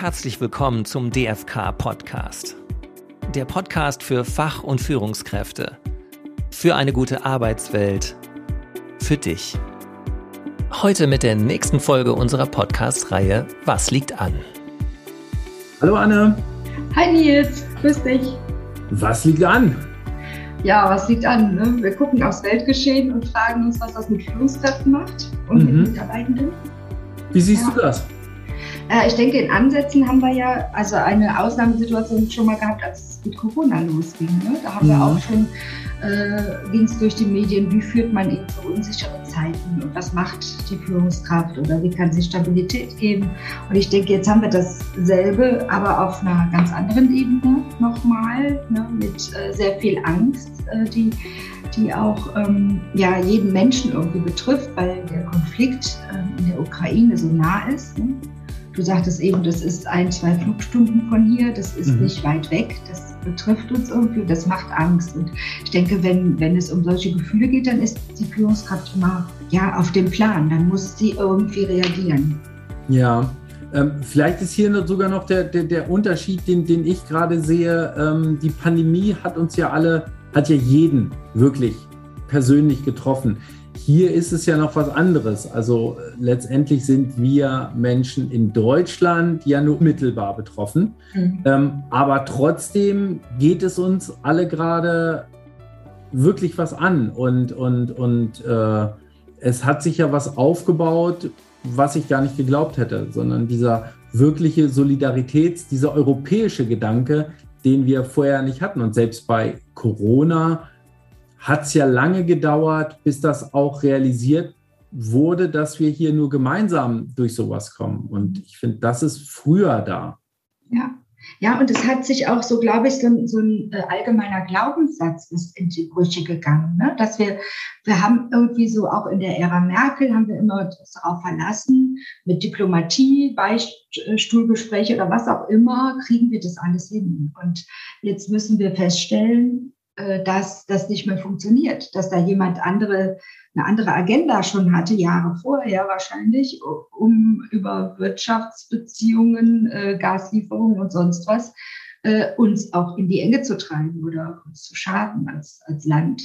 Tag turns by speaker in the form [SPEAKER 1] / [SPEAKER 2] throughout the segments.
[SPEAKER 1] herzlich willkommen zum DFK Podcast. Der Podcast für Fach- und Führungskräfte. Für eine gute Arbeitswelt. Für dich. Heute mit der nächsten Folge unserer Podcast-Reihe Was liegt an?
[SPEAKER 2] Hallo Anne.
[SPEAKER 3] Hi Nils, grüß dich.
[SPEAKER 2] Was liegt an?
[SPEAKER 3] Ja, was liegt an? Ne? Wir gucken aufs Weltgeschehen und fragen uns, was das mit Führungskräften macht und mhm. mit Mitarbeitenden.
[SPEAKER 2] Wie siehst ja. du das?
[SPEAKER 3] Äh, ich denke, in Ansätzen haben wir ja also eine Ausnahmesituation schon mal gehabt, als es mit Corona losging. Ne? Da haben mhm. wir auch schon, äh, ging es durch die Medien, wie führt man in so unsichere Zeiten und was macht die Führungskraft oder wie kann sie Stabilität geben. Und ich denke, jetzt haben wir dasselbe, aber auf einer ganz anderen Ebene nochmal, ne? mit äh, sehr viel Angst, äh, die die auch ähm, ja, jeden Menschen irgendwie betrifft, weil der Konflikt äh, in der Ukraine so nah ist. Ne? Du sagtest eben, das ist ein, zwei Flugstunden von hier, das ist mhm. nicht weit weg, das betrifft uns irgendwie, das macht Angst. Und ich denke, wenn, wenn es um solche Gefühle geht, dann ist die Führungskraft immer ja, auf dem Plan, dann muss sie irgendwie reagieren.
[SPEAKER 2] Ja, ähm, vielleicht ist hier sogar noch der, der, der Unterschied, den, den ich gerade sehe. Ähm, die Pandemie hat uns ja alle, hat ja jeden wirklich persönlich getroffen. Hier ist es ja noch was anderes. Also letztendlich sind wir Menschen in Deutschland ja nur mittelbar betroffen. Mhm. Ähm, aber trotzdem geht es uns alle gerade wirklich was an. Und, und, und äh, es hat sich ja was aufgebaut, was ich gar nicht geglaubt hätte, sondern dieser wirkliche Solidaritäts-, dieser europäische Gedanke, den wir vorher nicht hatten. Und selbst bei Corona hat es ja lange gedauert, bis das auch realisiert wurde, dass wir hier nur gemeinsam durch sowas kommen. Und ich finde, das ist früher da.
[SPEAKER 3] Ja. Ja, und es hat sich auch so, glaube ich, so, so ein äh, allgemeiner Glaubenssatz ist in die Brüche gegangen, ne? dass wir, wir haben irgendwie so auch in der Ära Merkel haben wir immer darauf verlassen, mit Diplomatie, Beistuhlgespräche oder was auch immer, kriegen wir das alles hin. Und jetzt müssen wir feststellen, dass das nicht mehr funktioniert, dass da jemand andere, eine andere Agenda schon hatte, Jahre vorher wahrscheinlich, um über Wirtschaftsbeziehungen, äh, Gaslieferungen und sonst was äh, uns auch in die Enge zu treiben oder uns zu schaden als, als Land.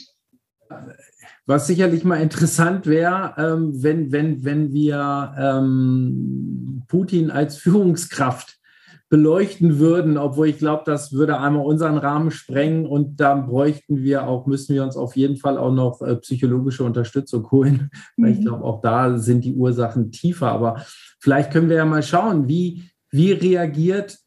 [SPEAKER 2] Was sicherlich mal interessant wäre, ähm, wenn, wenn, wenn wir ähm, Putin als Führungskraft beleuchten würden, obwohl ich glaube, das würde einmal unseren Rahmen sprengen und dann bräuchten wir auch, müssen wir uns auf jeden Fall auch noch äh, psychologische Unterstützung holen, weil ich mhm. glaube, auch da sind die Ursachen tiefer. Aber vielleicht können wir ja mal schauen, wie, wie reagiert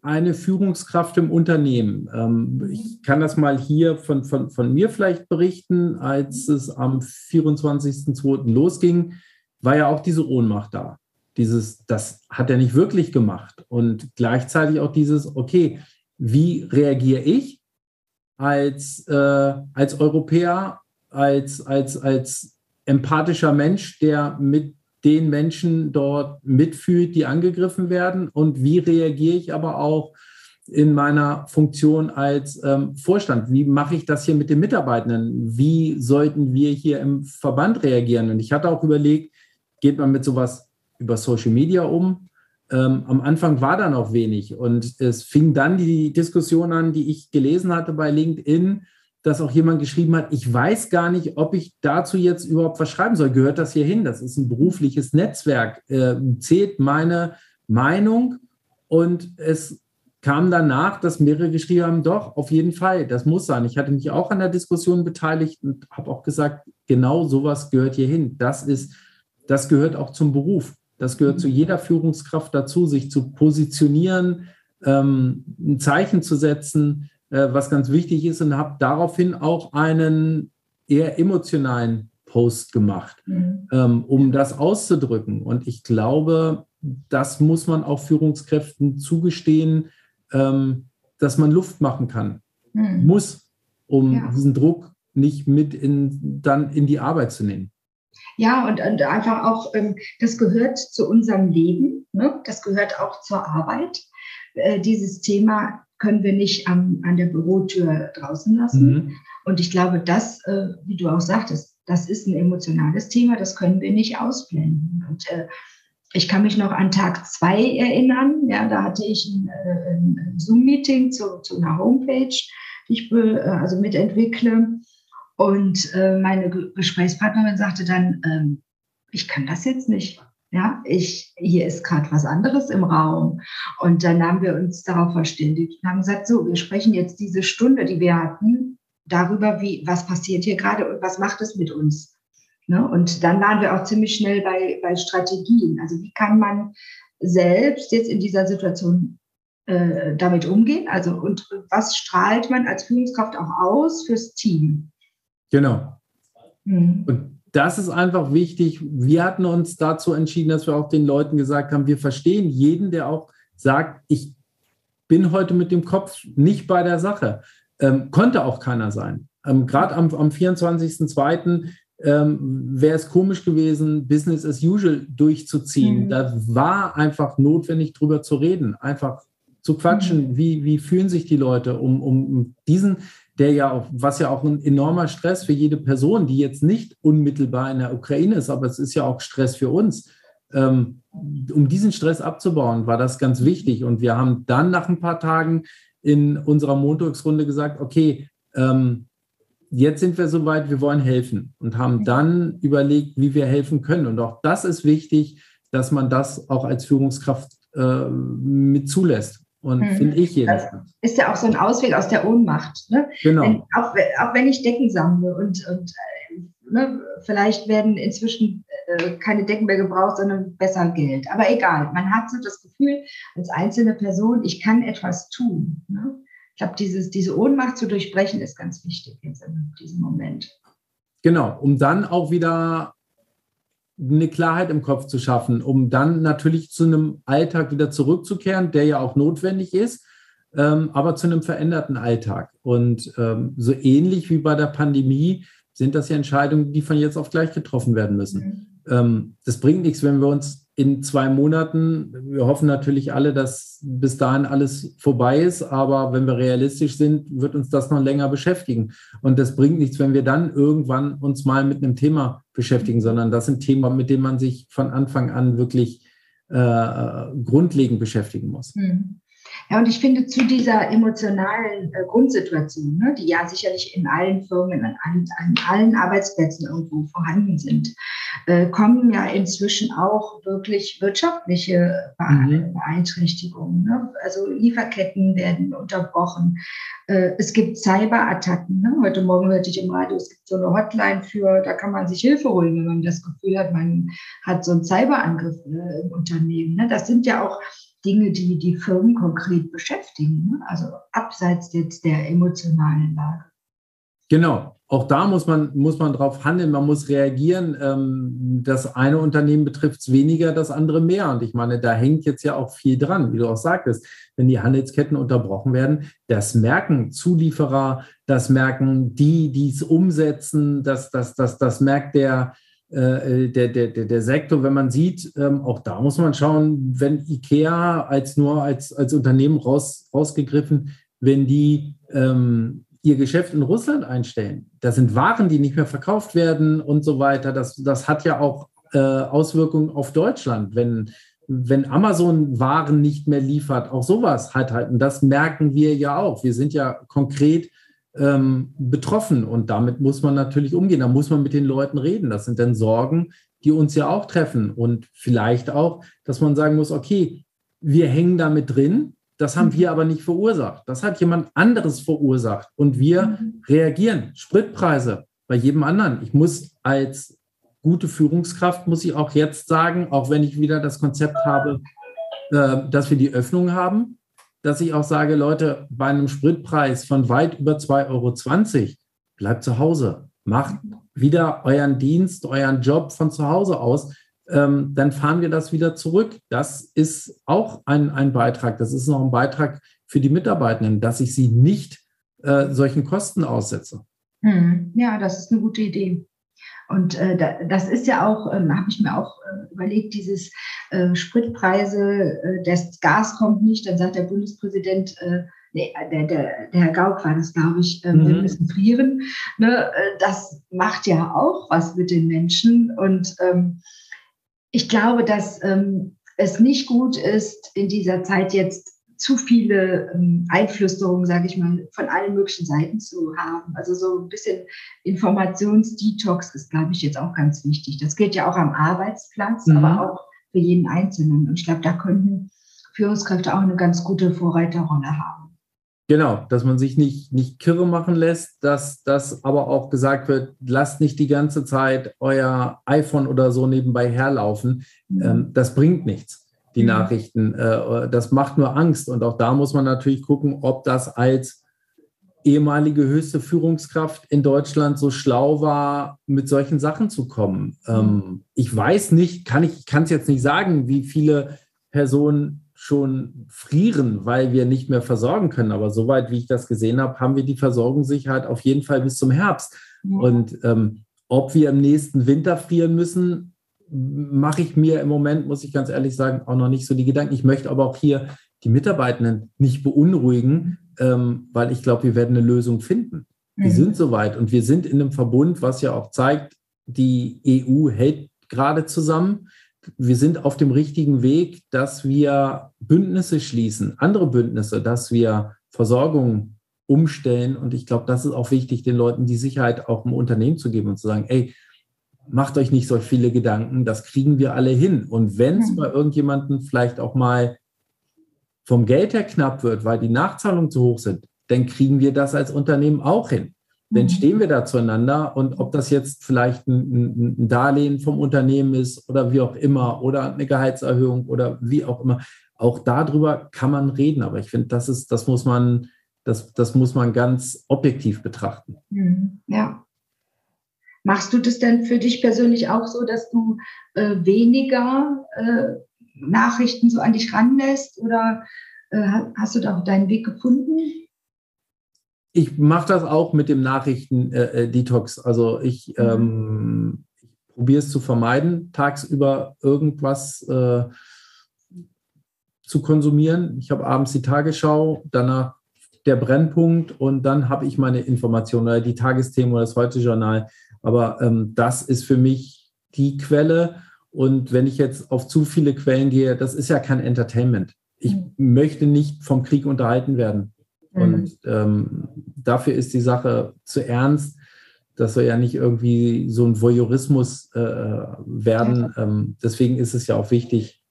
[SPEAKER 2] eine Führungskraft im Unternehmen. Ähm, ich kann das mal hier von, von, von mir vielleicht berichten. Als es am 24.02. losging, war ja auch diese Ohnmacht da dieses, das hat er nicht wirklich gemacht. Und gleichzeitig auch dieses, okay, wie reagiere ich als, äh, als Europäer, als, als, als empathischer Mensch, der mit den Menschen dort mitfühlt, die angegriffen werden? Und wie reagiere ich aber auch in meiner Funktion als ähm, Vorstand? Wie mache ich das hier mit den Mitarbeitenden? Wie sollten wir hier im Verband reagieren? Und ich hatte auch überlegt, geht man mit sowas über Social Media um. Ähm, am Anfang war da noch wenig und es fing dann die Diskussion an, die ich gelesen hatte bei LinkedIn, dass auch jemand geschrieben hat, ich weiß gar nicht, ob ich dazu jetzt überhaupt was schreiben soll. Gehört das hier hin? Das ist ein berufliches Netzwerk. Äh, zählt meine Meinung? Und es kam danach, dass mehrere geschrieben haben, doch, auf jeden Fall, das muss sein. Ich hatte mich auch an der Diskussion beteiligt und habe auch gesagt, genau sowas gehört hier hin. Das ist, das gehört auch zum Beruf. Das gehört zu jeder Führungskraft dazu, sich zu positionieren, ähm, ein Zeichen zu setzen, äh, was ganz wichtig ist, und habe daraufhin auch einen eher emotionalen Post gemacht, mhm. ähm, um das auszudrücken. Und ich glaube, das muss man auch Führungskräften zugestehen, ähm, dass man Luft machen kann, mhm. muss, um ja. diesen Druck nicht mit in, dann in die Arbeit zu nehmen.
[SPEAKER 3] Ja, und, und einfach auch, ähm, das gehört zu unserem Leben, ne? das gehört auch zur Arbeit. Äh, dieses Thema können wir nicht an, an der Bürotür draußen lassen. Mhm. Und ich glaube, das, äh, wie du auch sagtest, das ist ein emotionales Thema, das können wir nicht ausblenden. Und äh, ich kann mich noch an Tag zwei erinnern. Ja, da hatte ich ein, ein Zoom-Meeting zu, zu, einer Homepage, die ich also mitentwickle. Und äh, meine Gesprächspartnerin sagte dann, ähm, ich kann das jetzt nicht. Ja, ich, hier ist gerade was anderes im Raum. Und dann haben wir uns darauf verständigt und haben gesagt, so, wir sprechen jetzt diese Stunde, die wir hatten, darüber, wie, was passiert hier gerade und was macht es mit uns. Ne? Und dann waren wir auch ziemlich schnell bei, bei Strategien. Also wie kann man selbst jetzt in dieser Situation äh, damit umgehen? Also und was strahlt man als Führungskraft auch aus fürs Team?
[SPEAKER 2] Genau. Mhm. Und das ist einfach wichtig. Wir hatten uns dazu entschieden, dass wir auch den Leuten gesagt haben, wir verstehen jeden, der auch sagt, ich bin heute mit dem Kopf nicht bei der Sache. Ähm, konnte auch keiner sein. Ähm, Gerade am, am 24.02. Ähm, wäre es komisch gewesen, Business as usual durchzuziehen. Mhm. Da war einfach notwendig, drüber zu reden, einfach zu quatschen. Mhm. Wie, wie fühlen sich die Leute, um, um diesen der ja auch, was ja auch ein enormer Stress für jede Person, die jetzt nicht unmittelbar in der Ukraine ist, aber es ist ja auch Stress für uns. Ähm, um diesen Stress abzubauen, war das ganz wichtig. Und wir haben dann nach ein paar Tagen in unserer Montagsrunde gesagt, okay, ähm, jetzt sind wir soweit, wir wollen helfen und haben dann überlegt, wie wir helfen können. Und auch das ist wichtig, dass man das auch als Führungskraft äh, mit zulässt. Und hm. finde ich jedenfalls.
[SPEAKER 3] Ist ja auch so ein Ausweg aus der Ohnmacht. Ne? Genau. Wenn, auch, auch, wenn ich Decken sammle und, und äh, ne, vielleicht werden inzwischen äh, keine Decken mehr gebraucht, sondern besser Geld. Aber egal, man hat so das Gefühl als einzelne Person, ich kann etwas tun. Ne? Ich glaube, diese Ohnmacht zu durchbrechen ist ganz wichtig jetzt in diesem Moment.
[SPEAKER 2] Genau, um dann auch wieder eine Klarheit im Kopf zu schaffen, um dann natürlich zu einem Alltag wieder zurückzukehren, der ja auch notwendig ist, ähm, aber zu einem veränderten Alltag. Und ähm, so ähnlich wie bei der Pandemie sind das ja Entscheidungen, die von jetzt auf gleich getroffen werden müssen. Ähm, das bringt nichts, wenn wir uns in zwei Monaten. Wir hoffen natürlich alle, dass bis dahin alles vorbei ist, aber wenn wir realistisch sind, wird uns das noch länger beschäftigen. Und das bringt nichts, wenn wir dann irgendwann uns mal mit einem Thema beschäftigen, sondern das sind Themen, mit denen man sich von Anfang an wirklich äh, grundlegend beschäftigen muss.
[SPEAKER 3] Mhm. Ja, und ich finde zu dieser emotionalen äh, Grundsituation, ne, die ja sicherlich in allen Firmen, an, an allen Arbeitsplätzen irgendwo vorhanden sind, äh, kommen ja inzwischen auch wirklich wirtschaftliche mhm. Beeinträchtigungen. Ne? Also Lieferketten werden unterbrochen. Äh, es gibt Cyberattacken. Ne? Heute Morgen hörte ich im Radio, es gibt so eine Hotline für, da kann man sich Hilfe holen, wenn man das Gefühl hat, man hat so einen Cyberangriff äh, im Unternehmen. Ne? Das sind ja auch Dinge, die die Firmen konkret beschäftigen, ne? also abseits jetzt der emotionalen Lage.
[SPEAKER 2] Genau, auch da muss man, muss man drauf handeln, man muss reagieren. Ähm, das eine Unternehmen betrifft es weniger, das andere mehr. Und ich meine, da hängt jetzt ja auch viel dran, wie du auch sagtest. Wenn die Handelsketten unterbrochen werden, das merken Zulieferer, das merken die, die es umsetzen, das, das, das, das merkt der, äh, der, der, der, der Sektor, wenn man sieht, ähm, auch da muss man schauen, wenn IKEA als nur als, als Unternehmen raus, rausgegriffen, wenn die ähm, ihr Geschäft in Russland einstellen, das sind Waren, die nicht mehr verkauft werden und so weiter. Das, das hat ja auch äh, Auswirkungen auf Deutschland, wenn, wenn Amazon Waren nicht mehr liefert, auch sowas hat halt. Und das merken wir ja auch. Wir sind ja konkret ähm, betroffen und damit muss man natürlich umgehen. Da muss man mit den Leuten reden. Das sind dann Sorgen, die uns ja auch treffen und vielleicht auch, dass man sagen muss, okay, wir hängen damit drin, das haben wir aber nicht verursacht. Das hat jemand anderes verursacht und wir mhm. reagieren. Spritpreise bei jedem anderen. Ich muss als gute Führungskraft, muss ich auch jetzt sagen, auch wenn ich wieder das Konzept habe, äh, dass wir die Öffnung haben, dass ich auch sage, Leute, bei einem Spritpreis von weit über 2,20 Euro, bleibt zu Hause, macht wieder euren Dienst, euren Job von zu Hause aus, ähm, dann fahren wir das wieder zurück. Das ist auch ein, ein Beitrag. Das ist noch ein Beitrag für die Mitarbeitenden, dass ich sie nicht äh, solchen Kosten aussetze.
[SPEAKER 3] Hm, ja, das ist eine gute Idee. Und äh, da, das ist ja auch, äh, habe ich mir auch äh, überlegt, dieses äh, Spritpreise, äh, das Gas kommt nicht, dann sagt der Bundespräsident, äh, nee, der, der, der Herr Gauck war das, glaube ich, äh, mhm. wir müssen frieren. Ne? Das macht ja auch was mit den Menschen. Und ähm, Ich glaube, dass ähm, es nicht gut ist, in dieser Zeit jetzt zu viele ähm, Einflüsterungen, sage ich mal, von allen möglichen Seiten zu haben. Also so ein bisschen Informationsdetox ist, glaube ich, jetzt auch ganz wichtig. Das gilt ja auch am Arbeitsplatz, mhm. aber auch für jeden Einzelnen. Und ich glaube, da könnten Führungskräfte auch eine ganz gute Vorreiterrolle haben.
[SPEAKER 2] Genau, dass man sich nicht, nicht kirre machen lässt, dass das aber auch gesagt wird, lasst nicht die ganze Zeit euer iPhone oder so nebenbei herlaufen. Mhm. Ähm, das bringt nichts, die mhm. Nachrichten. Äh, das macht nur Angst. Und auch da muss man natürlich gucken, ob das als ehemalige höchste Führungskraft in Deutschland so schlau war, mit solchen Sachen zu kommen. Ähm, mhm. ich weiß nicht, kann ich kann es jetzt nicht sagen, wie viele Personen schon frieren, weil wir nicht mehr versorgen können. Aber soweit, wie ich das gesehen habe, haben wir die Versorgungssicherheit auf jeden Fall bis zum Herbst. Ja. Und ähm, ob wir im nächsten Winter frieren müssen, mache ich mir im Moment, muss ich ganz ehrlich sagen, auch noch nicht so die Gedanken. Ich möchte aber auch hier die Mitarbeitenden nicht beunruhigen, ähm, weil ich glaube, wir werden eine Lösung finden. Wir mhm. sind soweit und wir sind in einem Verbund, was ja auch zeigt, die EU hält gerade zusammen wir sind auf dem richtigen Weg, dass wir Bündnisse schließen, andere Bündnisse, dass wir Versorgung umstellen. Und ich glaube, das ist auch wichtig, den Leuten die Sicherheit auch im Unternehmen zu geben und zu sagen, ey, macht euch nicht so viele Gedanken, das kriegen wir alle hin. Und wenn es bei irgendjemandem vielleicht auch mal vom Geld her knapp wird, weil die Nachzahlungen zu hoch sind, dann kriegen wir das als Unternehmen auch hin. Denn mhm. stehen wir da zueinander und ob das jetzt vielleicht ein, ein, Darlehen vom Unternehmen ist oder wie auch immer oder eine Gehaltserhöhung oder wie auch immer, auch darüber kann man reden. Aber ich finde, das ist, das muss man, das, das muss man ganz objektiv betrachten.
[SPEAKER 3] Mhm. Ja. Machst du das denn für dich persönlich auch so, dass du äh, weniger äh, Nachrichten so an dich ranlässt oder äh, hast du da auch deinen Weg gefunden?
[SPEAKER 2] Ich mache das auch mit dem Nachrichten-Detox. Äh, äh also ich, mhm. ähm, ich probiere es zu vermeiden, tagsüber irgendwas äh, zu konsumieren. Ich habe abends die Tagesschau, danach der Brennpunkt und dann habe ich meine Informationen oder die Tagesthemen oder das Heute-Journal. Aber ähm, das ist für mich die Quelle. Und wenn ich jetzt auf zu viele Quellen gehe, das ist ja kein Entertainment. Ich mhm. möchte nicht vom Krieg unterhalten werden. Mhm. Und ähm, dafür ist die Sache zu ernst. Das soll ja nicht irgendwie so ein Voyeurismus äh, werden. Ähm, deswegen ist es ja auch wichtig,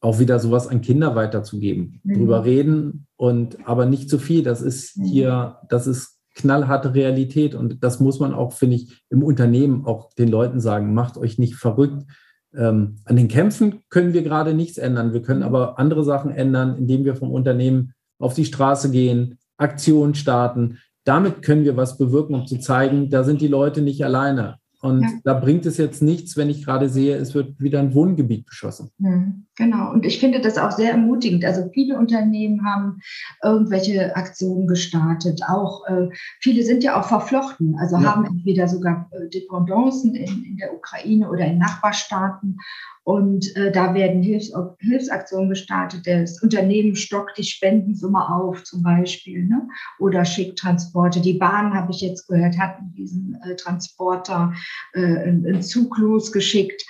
[SPEAKER 2] auch wieder sowas an Kinder weiterzugeben. Mhm. Drüber reden und aber nicht zu viel. Das ist mhm. hier, das ist knallharte Realität und das muss man auch, finde ich, im Unternehmen auch den Leuten sagen. Macht euch nicht verrückt. Ähm, an den Kämpfen können wir gerade nichts ändern. Wir können mhm. aber andere Sachen ändern, indem wir vom Unternehmen auf die Straße gehen, Aktionen starten. Damit können wir was bewirken, um zu zeigen, da sind die Leute nicht alleine. Und ja. da bringt es jetzt nichts, wenn ich gerade sehe, es wird wieder ein Wohngebiet beschossen.
[SPEAKER 3] Mhm, genau. Und ich finde das auch sehr ermutigend. Also viele Unternehmen haben irgendwelche Aktionen gestartet. Auch äh, viele sind ja auch verflochten. Also ja. haben entweder sogar äh, Dependancen in, in der Ukraine oder in Nachbarstaaten und äh, da werden Hilfs Hilfsaktionen gestartet. Das Unternehmen stockt die Spendensumme auf, zum Beispiel, ne? oder schickt Transporte. Die Bahn, habe ich jetzt gehört, hat diesen äh, Transporter äh, einen Zug losgeschickt.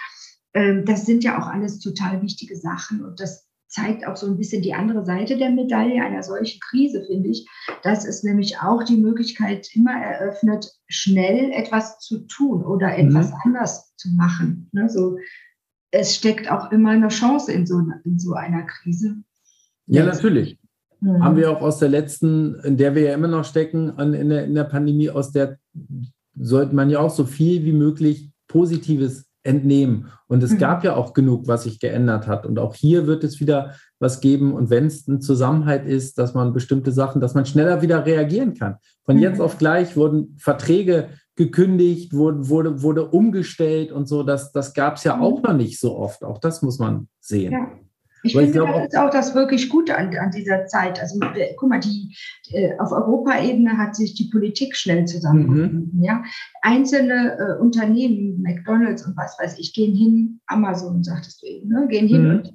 [SPEAKER 3] Ähm, das sind ja auch alles total wichtige Sachen und das zeigt auch so ein bisschen die andere Seite der Medaille einer solchen Krise, finde ich. dass es nämlich auch die Möglichkeit immer eröffnet, schnell etwas zu tun oder etwas mhm. anders zu machen. Ne? So es steckt auch immer eine Chance in so, in so einer Krise.
[SPEAKER 2] Ja, natürlich. Mhm. Haben wir auch aus der letzten, in der wir ja immer noch stecken, in der, in der Pandemie, aus der sollte man ja auch so viel wie möglich Positives entnehmen. Und es mhm. gab ja auch genug, was sich geändert hat. Und auch hier wird es wieder was geben. Und wenn es ein Zusammenhalt ist, dass man bestimmte Sachen, dass man schneller wieder reagieren kann. Von mhm. jetzt auf gleich wurden Verträge gekündigt, wurde, wurde, wurde umgestellt und so. Das, das gab es ja mhm. auch noch nicht so oft. Auch das muss man sehen. Ja.
[SPEAKER 3] Ich Aber finde, ich das ist auch das wirklich Gute an, an dieser Zeit. Also guck mal, die, äh, auf Europaebene hat sich die Politik schnell zusammengefunden. Mhm. Ja? Einzelne äh, Unternehmen, McDonalds und was weiß ich, gehen hin, Amazon sagtest du eben, ne? gehen hin mhm. und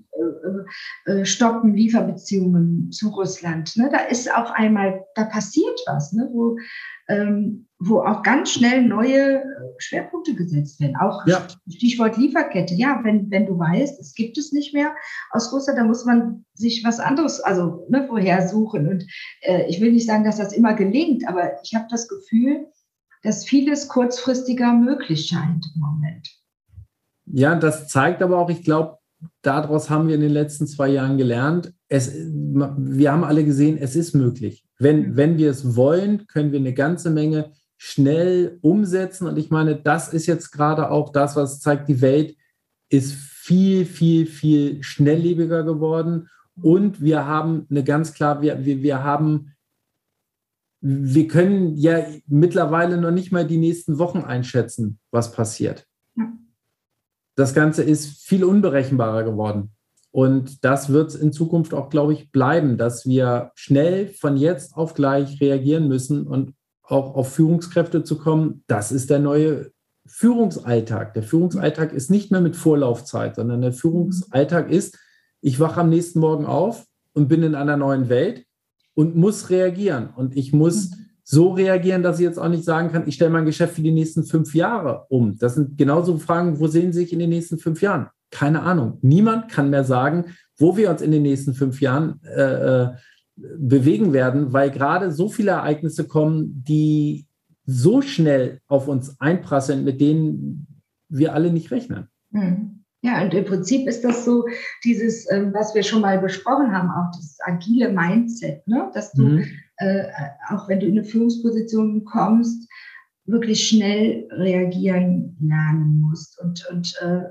[SPEAKER 3] äh, äh, stoppen Lieferbeziehungen zu Russland. Ne? Da ist auf einmal, da passiert was, ne? wo, ähm, wo auch ganz schnell neue äh, Schwerpunkte gesetzt werden. Auch ja. Stichwort Lieferkette. Ja, wenn, wenn du weißt, es gibt es nicht mehr aus Russland, dann muss man sich was anderes, also ne, woher suchen. Und äh, ich will nicht sagen, dass das immer gelingt, aber ich habe das Gefühl, dass vieles kurzfristiger möglich scheint im Moment.
[SPEAKER 2] Ja, das zeigt aber auch, ich glaube, daraus haben wir in den letzten zwei Jahren gelernt. Es, wir haben alle gesehen, es ist möglich. Wenn, wenn wir es wollen, können wir eine ganze Menge schnell umsetzen. Und ich meine, das ist jetzt gerade auch das, was zeigt, die Welt ist viel, viel, viel schnelllebiger geworden. Und wir haben eine ganz klar, wir, wir, wir haben, wir können ja mittlerweile noch nicht mal die nächsten Wochen einschätzen, was passiert. Das Ganze ist viel unberechenbarer geworden. Und das wird es in Zukunft auch, glaube ich, bleiben, dass wir schnell von jetzt auf gleich reagieren müssen und auch auf Führungskräfte zu kommen, das ist der neue Führungsalltag. Der Führungsalltag ist nicht mehr mit Vorlaufzeit, sondern der Führungsalltag ist, ich wache am nächsten Morgen auf und bin in einer neuen Welt und muss reagieren. Und ich muss mhm. so reagieren, dass ich jetzt auch nicht sagen kann, ich stelle mein Geschäft für die nächsten fünf Jahre um. Das sind genauso Fragen, wo sehen Sie sich in den nächsten fünf Jahren? Keine Ahnung. Niemand kann mehr sagen, wo wir uns in den nächsten fünf Jahren äh, äh bewegen werden, weil gerade so viele Ereignisse kommen, die so schnell auf uns einprasseln, mit denen wir alle nicht rechnen.
[SPEAKER 3] Hm. Ja, und im Prinzip ist das so dieses, ähm, was wir schon mal besprochen haben, auch das agile Mindset, ne? dass du, mhm. äh, auch wenn du in eine Führungsposition kommst, wirklich schnell reagieren lernen musst und, und äh,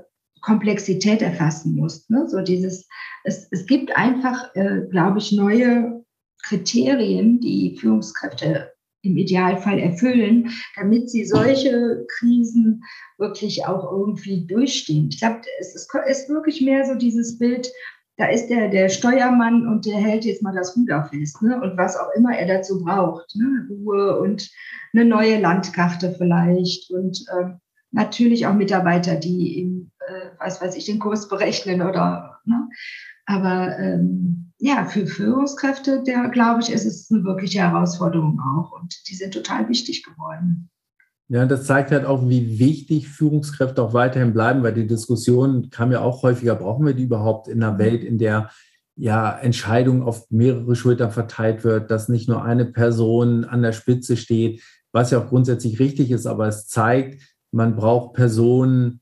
[SPEAKER 3] Komplexität erfassen musst. Ne? So dieses, es, es gibt einfach, äh, glaube ich, neue Kriterien, die Führungskräfte im Idealfall erfüllen, damit sie solche Krisen wirklich auch irgendwie durchstehen. Ich glaube, es ist, ist, wirklich mehr so dieses Bild, da ist der, der Steuermann und der hält jetzt mal das Ruder fest ne? und was auch immer er dazu braucht. Ne? Ruhe und eine neue Landkarte vielleicht und äh, natürlich auch Mitarbeiter, die im, äh, was weiß ich, den Kurs berechnen oder, ne? aber ähm, ja, für Führungskräfte, der glaube ich, ist es eine wirkliche Herausforderung auch und die sind total wichtig geworden.
[SPEAKER 2] Ja, das zeigt halt auch, wie wichtig Führungskräfte auch weiterhin bleiben, weil die Diskussion kam ja auch häufiger, brauchen wir die überhaupt in einer Welt, in der ja Entscheidungen auf mehrere Schultern verteilt wird, dass nicht nur eine Person an der Spitze steht, was ja auch grundsätzlich richtig ist, aber es zeigt, man braucht Personen,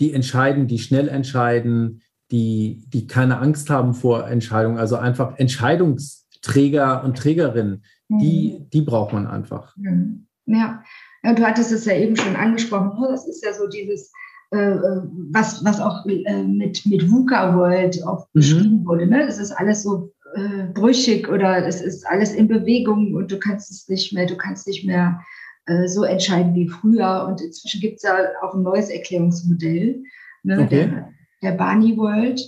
[SPEAKER 2] die entscheiden, die schnell entscheiden, die, die keine Angst haben vor Entscheidungen, also einfach Entscheidungsträger und Trägerinnen, mhm. die, die braucht man einfach.
[SPEAKER 3] Mhm. Ja. ja, du hattest es ja eben schon angesprochen, ne? das ist ja so dieses, äh, äh, was, was auch äh, mit, mit VUCA World oft mhm. beschrieben wurde. Ne? Das ist alles so äh, brüchig oder es ist alles in Bewegung und du kannst es nicht mehr, du kannst nicht mehr so entscheiden wie früher. Und inzwischen gibt es ja auch ein neues Erklärungsmodell. Ne? Okay. Der, der Barney World.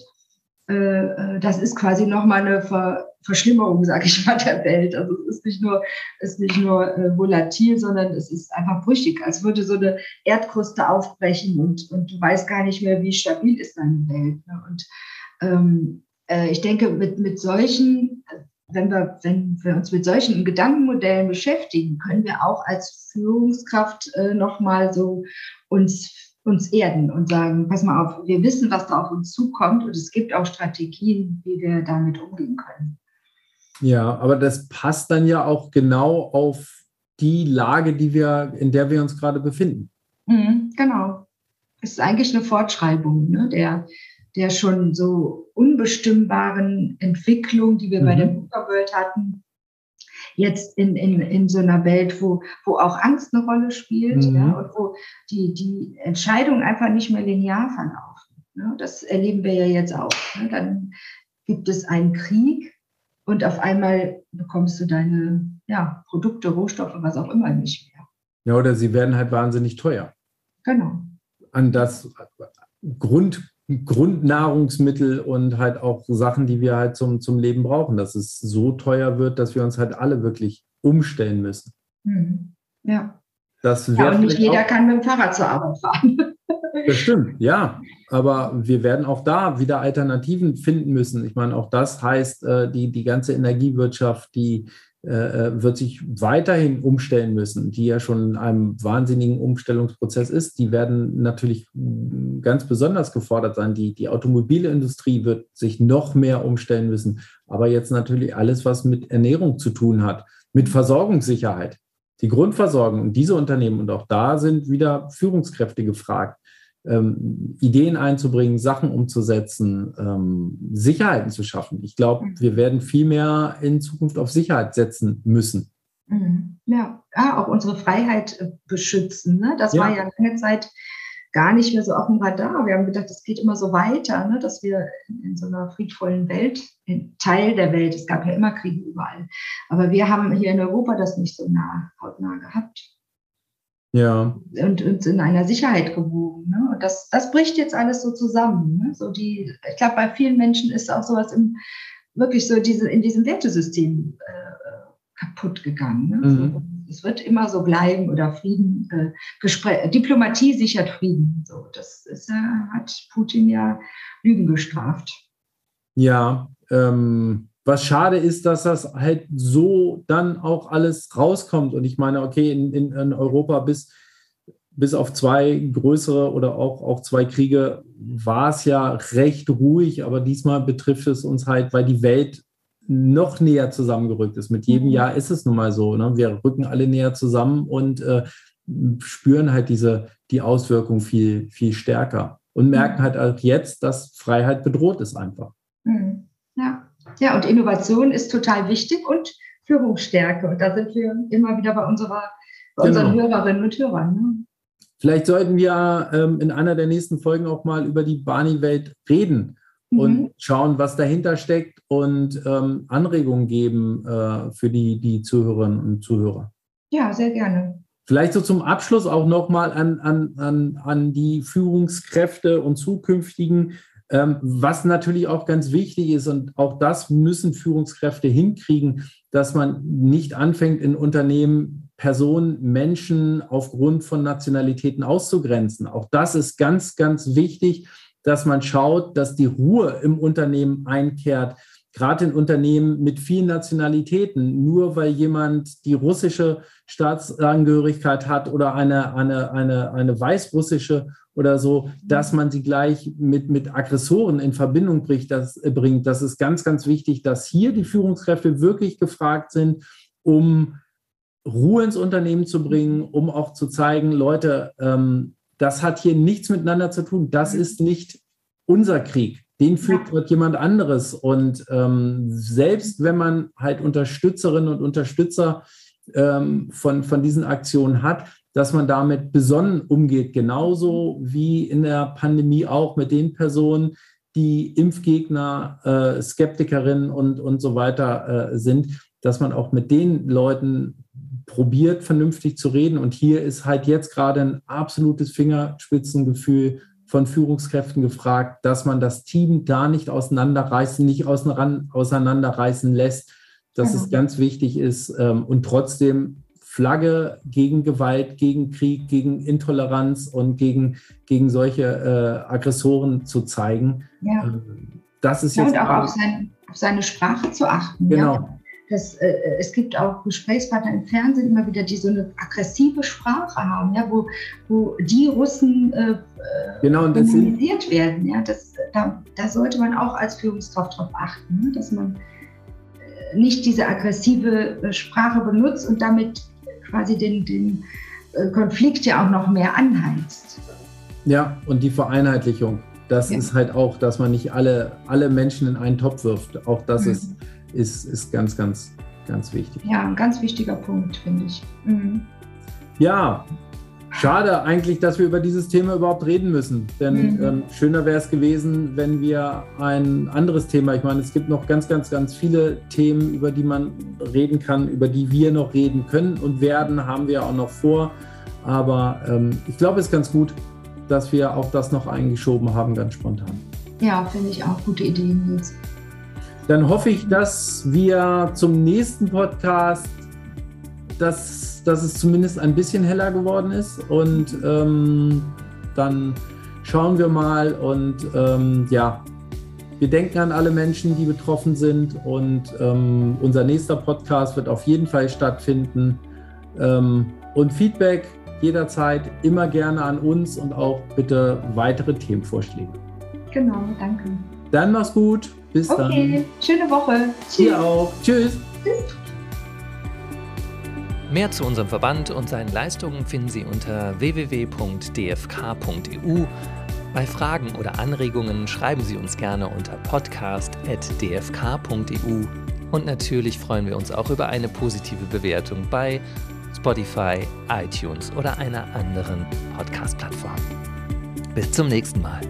[SPEAKER 3] Äh, äh, das ist quasi nochmal eine Ver Verschlimmerung, sage ich mal, der Welt. Also es ist nicht nur, ist nicht nur äh, volatil, sondern es ist einfach brüchig, als würde so eine Erdkruste aufbrechen und, und du weißt gar nicht mehr, wie stabil ist deine Welt. Ne? Und ähm, äh, ich denke, mit, mit solchen, wenn wir, wenn wir uns mit solchen Gedankenmodellen beschäftigen, können wir auch als Führungskraft äh, nochmal so uns uns erden und sagen, pass mal auf, wir wissen, was da auf uns zukommt und es gibt auch Strategien, wie wir damit umgehen können.
[SPEAKER 2] Ja, aber das passt dann ja auch genau auf die Lage, die wir, in der wir uns gerade befinden.
[SPEAKER 3] Mhm, genau. Es ist eigentlich eine Fortschreibung ne, der, der schon so unbestimmbaren Entwicklung, die wir mhm. bei der Booker World hatten, jetzt in, in, in so einer Welt, wo, wo auch Angst eine Rolle spielt mhm. ja, und wo die, die Entscheidungen einfach nicht mehr linear verlaufen. Ne? Das erleben wir ja jetzt auch. Ne? Dann gibt es einen Krieg und auf einmal bekommst du deine ja, Produkte, Rohstoffe, was auch immer nicht mehr.
[SPEAKER 2] Ja, oder sie werden halt wahnsinnig teuer.
[SPEAKER 3] Genau.
[SPEAKER 2] An das Grund, Grundnahrungsmittel und halt auch Sachen, die wir halt zum, zum Leben brauchen, dass es so teuer wird, dass wir uns halt alle wirklich umstellen müssen.
[SPEAKER 3] Hm. Ja.
[SPEAKER 2] Das
[SPEAKER 3] ja, und nicht jeder kann mit dem Fahrrad zur Arbeit fahren.
[SPEAKER 2] Das stimmt, ja. Aber wir werden auch da wieder Alternativen finden müssen. Ich meine, auch das heißt, äh, die, die ganze Energiewirtschaft, die, wird sich weiterhin umstellen müssen, die ja schon in einem wahnsinnigen Umstellungsprozess ist. Die werden natürlich ganz besonders gefordert sein. Die, die Automobilindustrie wird sich noch mehr umstellen müssen. Aber jetzt natürlich alles, was mit Ernährung zu tun hat, mit Versorgungssicherheit, die Grundversorgung und diese Unternehmen. Und auch da sind wieder Führungskräfte gefragt ähm, Ideen einzubringen, Sachen umzusetzen, ähm, Sicherheiten zu schaffen. Ich glaube, mhm. wir werden viel mehr in Zukunft auf Sicherheit setzen müssen.
[SPEAKER 3] Mhm. Ja, ja auch unsere Freiheit äh, beschützen. Ne? Das ja. war ja lange Zeit gar nicht mehr so auf dem Radar. Wir haben gedacht, es geht immer so weiter, ne? dass wir in, so einer friedvollen Welt, Teil der Welt, es gab ja immer Kriege überall, aber wir haben hier in Europa das nicht so nah, hautnah gehabt
[SPEAKER 2] ja.
[SPEAKER 3] und uns in einer Sicherheit gewogen. Ne? Und das, das bricht jetzt alles so zusammen. Ne? So die, ich glaube, bei vielen Menschen ist auch sowas im, wirklich so diese, in diesem Wertesystem äh, kaputt gegangen. Ne? Mhm. So, es wird immer so bleiben oder Frieden, äh, Gespräch, Diplomatie sichert Frieden. So, das ist, äh, hat Putin ja Lügen gestraft.
[SPEAKER 2] Ja, ähm, was schade ist, dass das halt so dann auch alles rauskommt. Und ich meine, okay, in, in, in Europa bis, bis auf zwei größere oder auch, auch zwei Kriege war es ja recht ruhig, aber diesmal betrifft es uns halt, weil die Welt noch näher zusammengerückt ist. Mit jedem mhm. Jahr ist es nun mal so. Ne? Wir rücken alle näher zusammen und äh, spüren halt diese, die Auswirkungen viel, viel stärker und merken mhm. halt auch jetzt, dass Freiheit bedroht ist einfach.
[SPEAKER 3] Mhm. Ja. Ja, und Innovation ist total wichtig und Führungsstärke. Und da sind wir immer wieder bei, unserer, bei unseren genau. Hörerinnen und Hörern. Ne?
[SPEAKER 2] Vielleicht sollten wir ähm, in einer der nächsten Folgen auch mal über die Barney-Welt reden mhm. und schauen, was dahinter steckt und ähm, Anregungen geben äh, für die, die Zuhörerinnen und Zuhörer.
[SPEAKER 3] Ja, sehr gerne.
[SPEAKER 2] Vielleicht so zum Abschluss auch nochmal an, an, an, an die Führungskräfte und zukünftigen. Ähm, was natürlich auch ganz wichtig ist, und auch das müssen Führungskräfte hinkriegen, dass man nicht anfängt, in Unternehmen Personen, Menschen aufgrund von Nationalitäten auszugrenzen. Auch das ist ganz, ganz wichtig, dass man schaut, dass die Ruhe im Unternehmen einkehrt, gerade in Unternehmen mit vielen Nationalitäten, nur weil jemand die russische Staatsangehörigkeit hat oder eine, eine, eine, eine weißrussische oder so, dass man sie gleich mit, mit Aggressoren in Verbindung bringt das, äh, bringt. Das ist ganz, ganz wichtig, dass hier die Führungskräfte wirklich gefragt sind, um Ruhe ins Unternehmen zu bringen, um auch zu zeigen, Leute, ähm, das hat hier nichts miteinander zu tun. Das ist nicht unser Krieg. Den führt ja. dort jemand anderes. Und ähm, selbst wenn man halt Unterstützerinnen und Unterstützer ähm, von, von diesen Aktionen hat, dass man damit besonnen umgeht, genauso wie in der Pandemie auch mit den Personen, die Impfgegner, äh, Skeptikerinnen und, und so weiter äh, sind, dass man auch mit den Leuten probiert, vernünftig zu reden. Und hier ist halt jetzt gerade ein absolutes Fingerspitzengefühl von Führungskräften gefragt, dass man das Team da nicht auseinanderreißen, nicht auseinanderreißen lässt, dass es ganz wichtig ist ähm, und trotzdem Flagge gegen Gewalt, gegen Krieg, gegen Intoleranz und gegen, gegen solche äh, Aggressoren zu zeigen.
[SPEAKER 3] Ja. Ähm, das ist ja, jetzt und auch auf, sein, auf, seine Sprache zu achten.
[SPEAKER 2] Genau. Ja.
[SPEAKER 3] Das, äh, es gibt auch Gesprächspartner im Fernsehen immer wieder, die so eine aggressive Sprache haben, ja, wo, wo die Russen äh,
[SPEAKER 2] genau, und
[SPEAKER 3] werden. Ja, das, da, da, sollte man auch als Führungskraft darauf achten, ne, dass man äh, nicht diese aggressive äh, Sprache benutzt und damit quasi den, den äh, Konflikt ja auch noch mehr anheizt.
[SPEAKER 2] Ja, und die Vereinheitlichung. Das ja. ist halt auch, dass man nicht alle, alle Menschen in einen Topf wirft. Auch das mhm. ist, ist, ist ganz, ganz, ganz wichtig.
[SPEAKER 3] Ja, ein ganz wichtiger Punkt, finde ich. Mhm.
[SPEAKER 2] Ja, Schade eigentlich, dass wir über dieses Thema überhaupt reden müssen. Denn mhm. ähm, schöner wäre es gewesen, wenn wir ein anderes Thema, ich meine, es gibt noch ganz, ganz, ganz viele Themen, über die man reden kann, über die wir noch reden können und werden, haben wir auch noch vor. Aber ähm, ich glaube, es ist ganz gut, dass wir auch das noch eingeschoben haben, ganz spontan.
[SPEAKER 3] Ja, finde ich auch gute Ideen jetzt.
[SPEAKER 2] Dann hoffe ich, dass wir zum nächsten Podcast das dass es zumindest ein bisschen heller geworden ist. Und ähm, dann schauen wir mal und ähm, ja, wir denken an alle Menschen, die betroffen sind und ähm, unser nächster Podcast wird auf jeden Fall stattfinden. Ähm, und Feedback jederzeit immer gerne an uns und auch bitte weitere Themenvorschläge.
[SPEAKER 3] Genau, danke.
[SPEAKER 2] Dann mach's gut. Bis
[SPEAKER 3] okay,
[SPEAKER 2] dann.
[SPEAKER 3] Okay, schöne Woche.
[SPEAKER 2] Tschüss. Dir auch. Tschüss. Tschüss.
[SPEAKER 1] Mehr zu unserem Verband und seinen Leistungen finden Sie unter www.dfk.eu. Bei Fragen oder Anregungen schreiben Sie uns gerne unter podcast.dfk.eu. Und natürlich freuen wir uns auch über eine positive Bewertung bei Spotify, iTunes oder einer anderen Podcast-Plattform. Bis zum nächsten Mal.